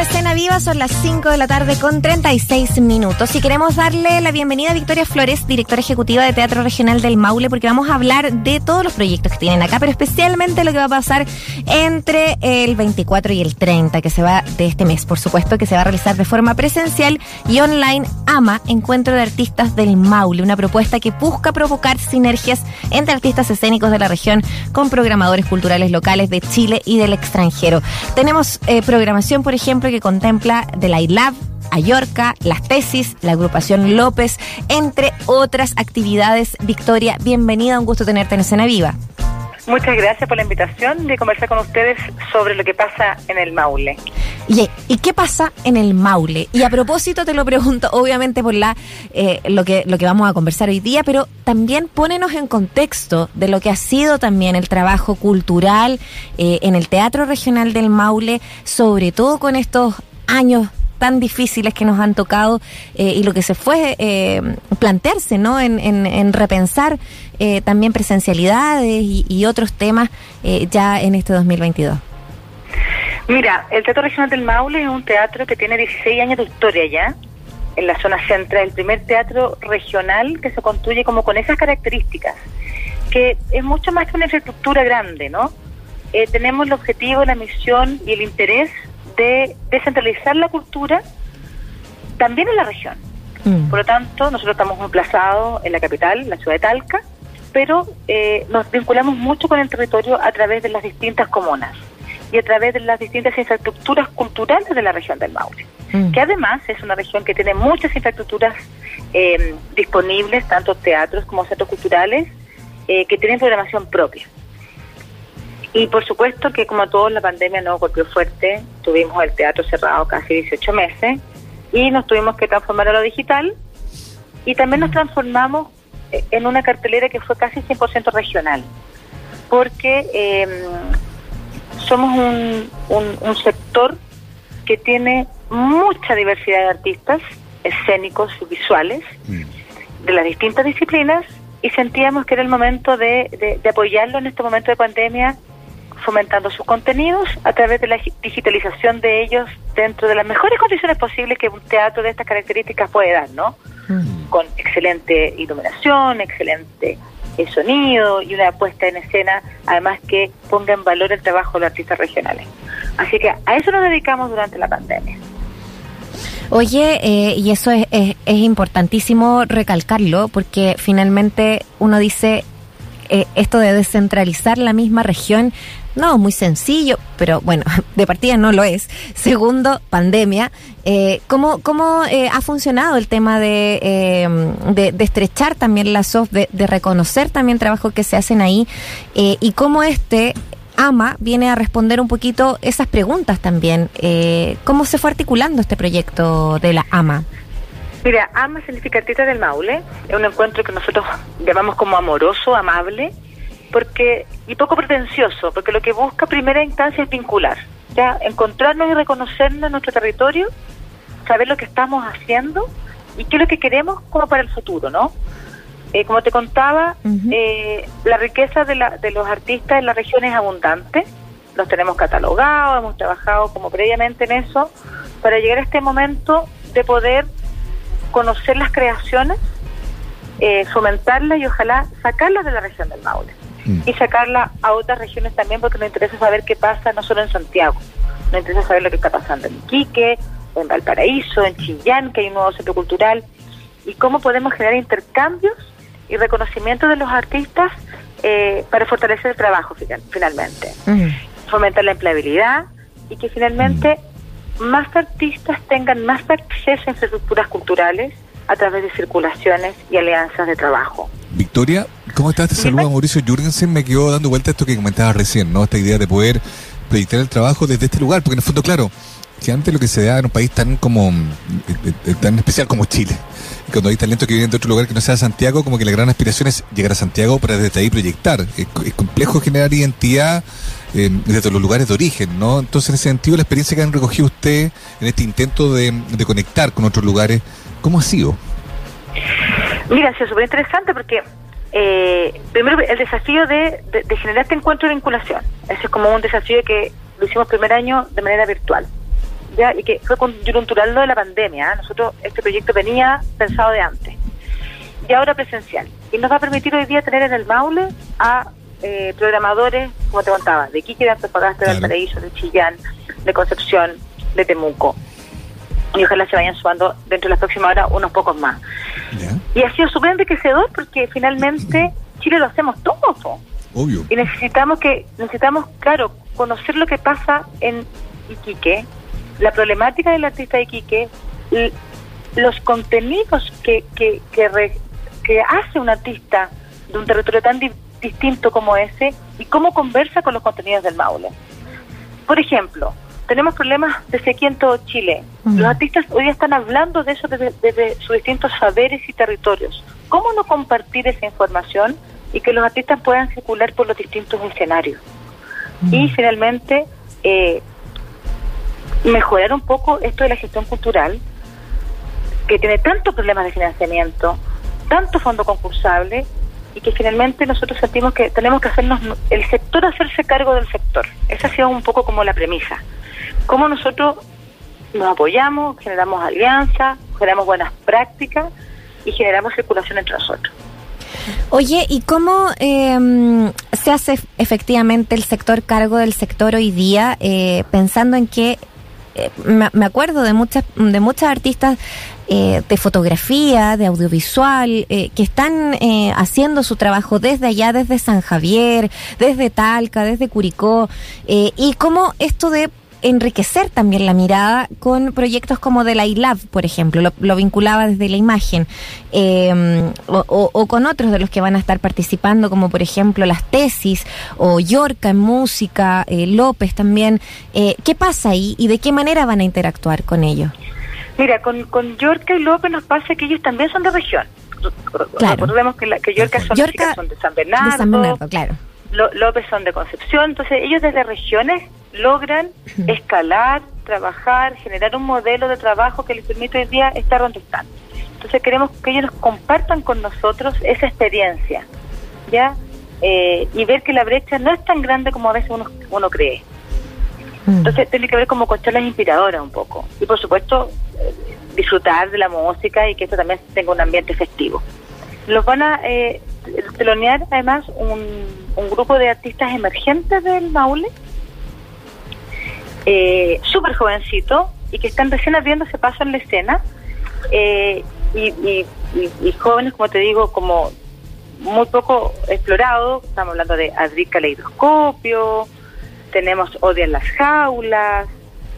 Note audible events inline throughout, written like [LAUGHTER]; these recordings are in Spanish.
Escena Viva, son las 5 de la tarde con 36 minutos. Y queremos darle la bienvenida a Victoria Flores, directora ejecutiva de Teatro Regional del Maule, porque vamos a hablar de todos los proyectos que tienen acá, pero especialmente lo que va a pasar entre el 24 y el 30, que se va de este mes, por supuesto, que se va a realizar de forma presencial y online AMA, Encuentro de Artistas del Maule, una propuesta que busca provocar sinergias entre artistas escénicos de la región con programadores culturales locales de Chile y del extranjero. Tenemos eh, programación, por ejemplo, que contempla de la ILAB, Ayorca, las tesis, la agrupación López, entre otras actividades. Victoria, bienvenida, un gusto tenerte en Escena Viva. Muchas gracias por la invitación de conversar con ustedes sobre lo que pasa en el Maule. ¿Y, ¿y qué pasa en el Maule? Y a propósito te lo pregunto, obviamente por la eh, lo que lo que vamos a conversar hoy día, pero también pónenos en contexto de lo que ha sido también el trabajo cultural eh, en el Teatro Regional del Maule, sobre todo con estos años tan difíciles que nos han tocado eh, y lo que se fue eh, plantearse, ¿no? En, en, en repensar eh, también presencialidades y, y otros temas eh, ya en este 2022. Mira, el Teatro Regional del Maule es un teatro que tiene 16 años de historia ya, en la zona central, el primer teatro regional que se construye como con esas características, que es mucho más que una infraestructura grande, ¿no? Eh, tenemos el objetivo, la misión y el interés de descentralizar la cultura también en la región. Mm. Por lo tanto, nosotros estamos emplazados en la capital, la ciudad de Talca, pero eh, nos vinculamos mucho con el territorio a través de las distintas comunas y a través de las distintas infraestructuras culturales de la región del Maule, Mm. que además es una región que tiene muchas infraestructuras eh, disponibles, tanto teatros como centros culturales, eh, que tienen programación propia. Y por supuesto que como todos la pandemia no golpeó fuerte, tuvimos el teatro cerrado casi 18 meses y nos tuvimos que transformar a lo digital. Y también nos transformamos eh, en una cartelera que fue casi 100% regional, porque eh, somos un, un, un sector que tiene mucha diversidad de artistas escénicos y visuales de las distintas disciplinas y sentíamos que era el momento de, de, de apoyarlo en este momento de pandemia fomentando sus contenidos a través de la gi- digitalización de ellos dentro de las mejores condiciones posibles que un teatro de estas características puede dar, ¿no? Mm. Con excelente iluminación, excelente eh, sonido y una puesta en escena, además que ponga en valor el trabajo de los artistas regionales. Así que a eso nos dedicamos durante la pandemia. Oye, eh, y eso es, es, es importantísimo recalcarlo, porque finalmente uno dice eh, esto de descentralizar la misma región, no, muy sencillo, pero bueno, [LAUGHS] de partida no lo es. Segundo, pandemia. Eh, ¿Cómo, cómo eh, ha funcionado el tema de, eh, de, de estrechar también lazos, de, de reconocer también trabajos que se hacen ahí eh, y cómo este AMA viene a responder un poquito esas preguntas también. Eh, ¿Cómo se fue articulando este proyecto de la AMA? Mira, AMA significa Artista del Maule. Es un encuentro que nosotros llamamos como amoroso, amable, porque y poco pretencioso, porque lo que busca primera instancia es vincular, ya encontrarnos y reconocernos en nuestro territorio, saber lo que estamos haciendo y qué es lo que queremos como para el futuro, ¿no? Eh, como te contaba, eh, la riqueza de, la, de los artistas en la región es abundante, los tenemos catalogados, hemos trabajado como previamente en eso, para llegar a este momento de poder conocer las creaciones, eh, fomentarlas y ojalá sacarlas de la región del Maule Mm. y sacarlas a otras regiones también porque nos interesa saber qué pasa no solo en Santiago, nos interesa saber lo que está pasando en Iquique, en Valparaíso, en Chillán, que hay un nuevo centro cultural, y cómo podemos generar intercambios y reconocimiento de los artistas eh, para fortalecer el trabajo final- finalmente Mm. fomentar la empleabilidad y que finalmente más artistas tengan más acceso a infraestructuras culturales a través de circulaciones y alianzas de trabajo. Victoria, ¿cómo estás? Te saluda Mauricio Jürgensen. Me quedó dando vuelta esto que comentabas recién, ¿no? Esta idea de poder proyectar el trabajo desde este lugar, porque en el fondo, claro, que antes lo que se da en un país tan como mm, eh, eh, tan especial como Chile, cuando hay talento que viene de otro lugar que no sea Santiago, como que la gran aspiración es llegar a Santiago para desde ahí proyectar. Es, co- es complejo generar identidad eh, desde los lugares de origen, ¿no? Entonces, en ese sentido, la experiencia que han recogido usted en este intento de, de conectar con otros lugares, ¿cómo ha sido? Mira, ha sido súper interesante porque eh, primero el desafío de, de- de generar este encuentro de vinculación. Ese es como un desafío que lo hicimos primer año de manera virtual. ¿ya? y que fue coyuntural lo de la pandemia. ¿ah? Nosotros, este proyecto venía pensado de antes y ahora presencial. Y nos va a permitir hoy día tener en el Maule a eh, programadores, como te contaba, de Quique, de Antofagasta, de Valparaíso, de Chillán, de Concepción, de Temuco. Y ojalá se vayan sumando dentro de las próximas horas unos pocos más. Y ha sido súper enriquecedor porque finalmente [CLEARS THROAT] Chile lo hacemos todos. Obvio. Y necesitamos que, necesitamos, claro, conocer lo que pasa en Iquique, la problemática del artista de Iquique, los contenidos que, que, que, que hace un artista de un territorio tan distinto como ese y cómo conversa con los contenidos del Maule. Por ejemplo, tenemos problemas de sequía en todo Chile. Los artistas hoy están hablando de eso desde, sus distintos saberes y territorios. ¿Cómo no compartir esa información y que los artistas puedan circular por los distintos escenarios? Y finalmente, eh, mejorar un poco esto de la gestión cultural, que tiene tantos problemas de financiamiento, tanto fondo concursable, y que finalmente nosotros sentimos que tenemos que hacernos, el sector hacerse cargo del sector. Esa ha sido un poco como la premisa. Cómo nosotros nos apoyamos, generamos alianzas, generamos buenas prácticas y generamos circulación entre nosotros. Oye, ¿y cómo em, se hace efectivamente el sector cargo del sector hoy día, eh, pensando en que eh, me acuerdo de muchas de muchas artistas eh, de fotografía, de audiovisual, eh, que están eh, haciendo su trabajo desde allá, desde San Javier, desde Talca, desde Curicó, y cómo esto de enriquecer también la mirada con proyectos como de la iLab, por ejemplo, lo, vinculaba desde la imagen, o, con otros de los que van a estar participando, como por ejemplo las tesis, o Yorca en música, López también. ¿Qué pasa ahí y de qué manera van a interactuar con ellos? Mira, con, con Yorca y López nos pasa que ellos también son de región. Claro. Recordemos que, la, que Yorca son, son de San Bernardo, claro. López son de Concepción, entonces ellos desde regiones logran [LAUGHS] escalar, trabajar, generar un modelo de trabajo que les permite hoy día estar donde están. Entonces queremos que ellos nos compartan con nosotros esa experiencia, ¿ya? Eh, y ver que la brecha no es tan grande como a veces uno, uno cree. Mm. Entonces tiene que ver como cuestiones inspiradoras un poco. Y por supuesto, disfrutar de la música y que esto también tenga un ambiente festivo. Los van a eh, telonear además un, un, grupo de artistas emergentes del Maule, eh, súper jovencito y que están recién abriendo ese paso en la escena. Eh, y, y, jóvenes, como te digo, como muy poco explorados. Estamos hablando de Adric Caleidoscopio, tenemos Odia en las Jaulas,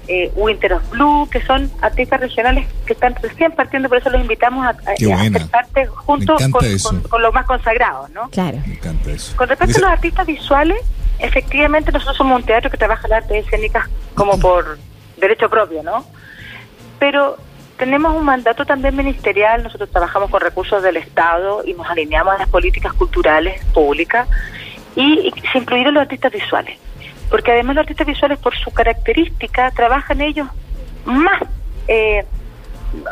eh, Winter of Blue, que son artistas regionales que están recién partiendo, por eso los invitamos a, a, parte junto con, los más consagrados, ¿no? Claro. Me encanta eso. Con respecto a los artistas visuales, efectivamente nosotros somos un teatro que trabaja las artes escénicas como por derecho propio, ¿no? Pero tenemos un mandato también ministerial, nosotros trabajamos con recursos del Estado y nos alineamos a las políticas culturales públicas y, y se incluyeron los artistas visuales porque además los artistas visuales por su característica trabajan ellos más, eh,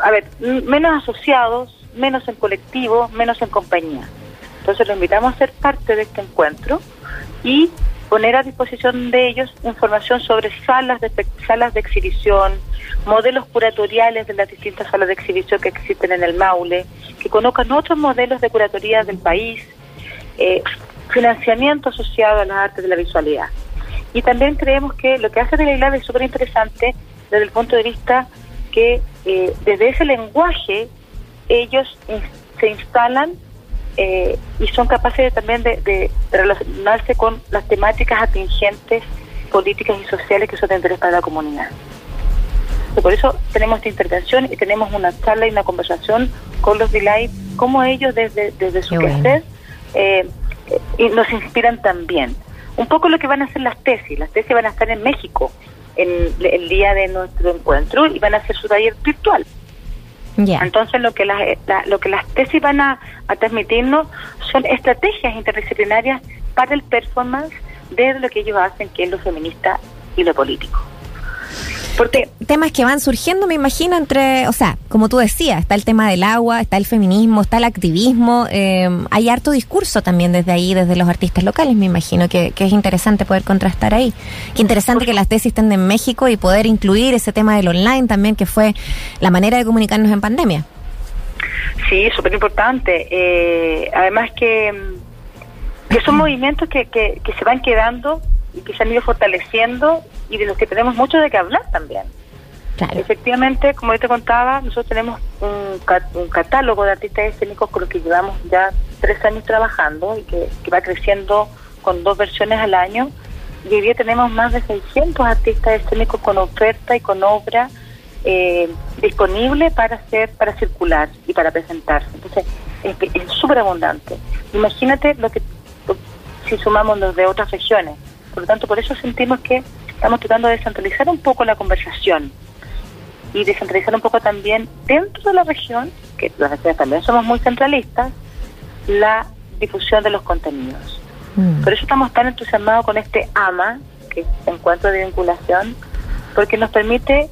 a ver, menos asociados, menos en colectivo, menos en compañía. Entonces los invitamos a ser parte de este encuentro y poner a disposición de ellos información sobre salas de salas de exhibición, modelos curatoriales de las distintas salas de exhibición que existen en el Maule, que conozcan otros modelos de curatoría del país, eh, financiamiento asociado a las artes de la visualidad. Y también creemos que lo que hace la es súper interesante desde el punto de vista que eh, desde ese lenguaje ellos se instalan eh, y son capaces también de, relacionarse con las temáticas atingentes políticas y sociales que son de interés para la comunidad. por eso tenemos esta intervención y tenemos una charla y una conversación con los Delight, como ellos desde, desde su quehacer eh, y nos inspiran también un poco lo que van a hacer las tesis. Las tesis van a estar en México en el día de nuestro encuentro y van a hacer su taller virtual. Entonces lo que las, lo que las tesis van a, transmitirnos son estrategias interdisciplinarias para el performance de lo que ellos hacen, que es lo feminista y lo político. Porque temas que van surgiendo, me imagino, entre, o sea, como tú decías, está el tema del agua, está el feminismo, está el activismo, eh, hay harto discurso también desde ahí, desde los artistas locales, me imagino que, que es interesante poder contrastar ahí. Qué interesante que las tesis estén en México y poder incluir ese tema del online también, que fue la manera de comunicarnos en pandemia. Sí, súper importante. Eh, además que, que son movimientos que, que, que se van quedando y que se han ido fortaleciendo y de los que tenemos mucho de qué hablar también. Efectivamente, como yo te contaba, nosotros tenemos un, un, catálogo de artistas escénicos con los que llevamos ya tres años trabajando y que, va creciendo con dos versiones al año. Y hoy día tenemos más de 600 artistas escénicos con oferta y con obra eh, disponible para hacer, para circular y para presentarse. Entonces, es súper abundante. Imagínate lo que si sumamos los de otras regiones. Por lo tanto, por eso sentimos que estamos tratando de descentralizar un poco la conversación y descentralizar un poco también dentro de la región, que las regiones también somos muy centralistas, la difusión de los contenidos. Mm. Por eso estamos tan entusiasmados con este AMA, que es Encuentro de Vinculación, porque nos permite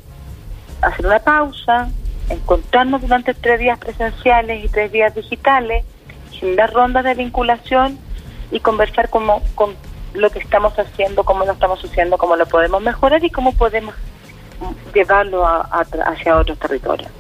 hacer una pausa, encontrarnos durante tres días presenciales y tres días digitales, generar rondas de vinculación y conversar como, con lo que estamos haciendo, cómo lo estamos haciendo, cómo lo podemos mejorar y cómo podemos llevarlo hacia otros territorios.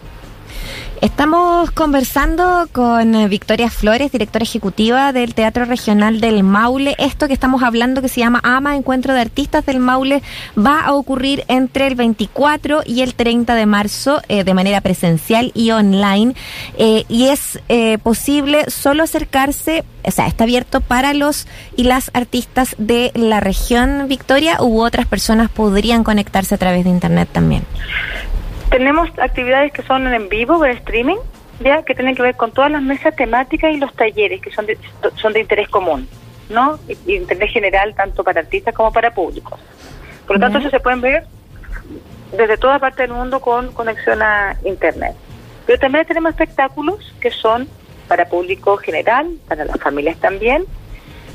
Estamos conversando con eh, Victoria Flores, directora ejecutiva del Teatro Regional del Maule. Esto que estamos hablando, que se llama AMA, Encuentro de Artistas del Maule, va a ocurrir entre el 24 y el 30 de marzo eh, de manera presencial y online. Eh, y es posible solo acercarse, o sea, está abierto para los y las artistas de la región Victoria u otras personas podrían conectarse a través de Internet también. Tenemos actividades que son en vivo, en streaming, ya que tienen que ver con todas las mesas temáticas y los talleres que son de, son de interés común, ¿no? Y, interés general tanto para artistas como para públicos. Por lo tanto, eso se pueden ver desde toda parte del mundo con conexión a Internet. Pero también tenemos espectáculos que son para público general, para las familias también,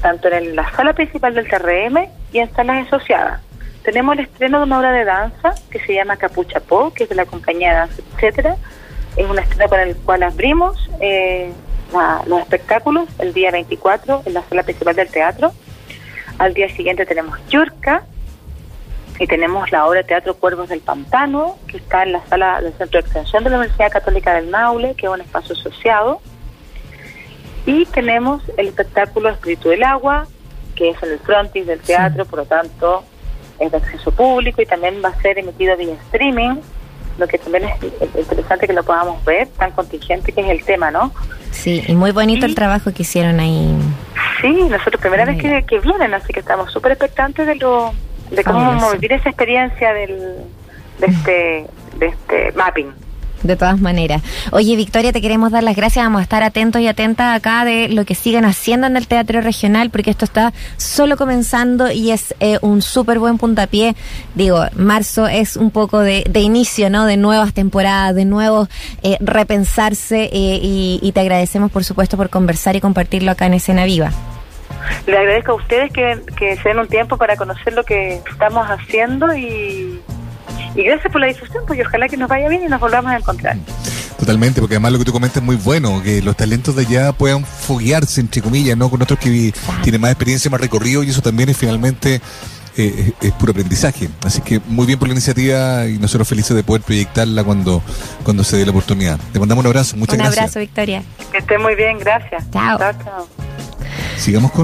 tanto en la sala principal del TRM y en salas asociadas. Tenemos el estreno de una obra de danza que se llama Capucha Po, que es de la compañía de danza, etcétera. Es un estreno con el cual abrimos eh, los espectáculos el día 24 en la sala principal del teatro. Al día siguiente tenemos Yurka y tenemos la obra de teatro Cuervos del Pantano, que está en la sala del Centro de Extensión de la Universidad Católica del Maule, que es un espacio asociado. Y tenemos el espectáculo Espíritu del Agua, que es en el frontis del teatro, por lo tanto es de acceso público y también va a ser emitido vía streaming, lo que también es interesante que lo podamos ver, tan contingente que es el tema, ¿no? Sí, y muy bonito el trabajo que hicieron ahí. Sí, nosotros primera vez que, vienen, así que estamos súper expectantes de lo de cómo vamos a vivir esa experiencia del, de este de este mapping de todas maneras. Oye, Victoria, te queremos dar las gracias. Vamos a estar atentos y atentas acá de lo que sigan haciendo en el Teatro Regional, porque esto está solo comenzando y es eh, un súper buen puntapié. Digo, marzo es un poco de, inicio, ¿no? De nuevas temporadas, de nuevos eh, repensarse eh, y, te agradecemos, por supuesto, por conversar y compartirlo acá en Escena Viva. Le agradezco a ustedes que, que se den un tiempo para conocer lo que estamos haciendo y y gracias por la difusión, pues ojalá que nos vaya bien y nos volvamos a encontrar. Totalmente, porque además lo que tú comentas es muy bueno, que los talentos de allá puedan foguearse, entre comillas, ¿no? Con otros que tienen más experiencia, más recorrido, y eso también es finalmente eh, es, puro aprendizaje. Así que muy bien por la iniciativa y nosotros felices de poder proyectarla cuando, cuando se dé la oportunidad. Te mandamos un abrazo, muchas gracias. Un abrazo, Victoria. Que esté muy bien, gracias. Chao. chao, chao. Sigamos con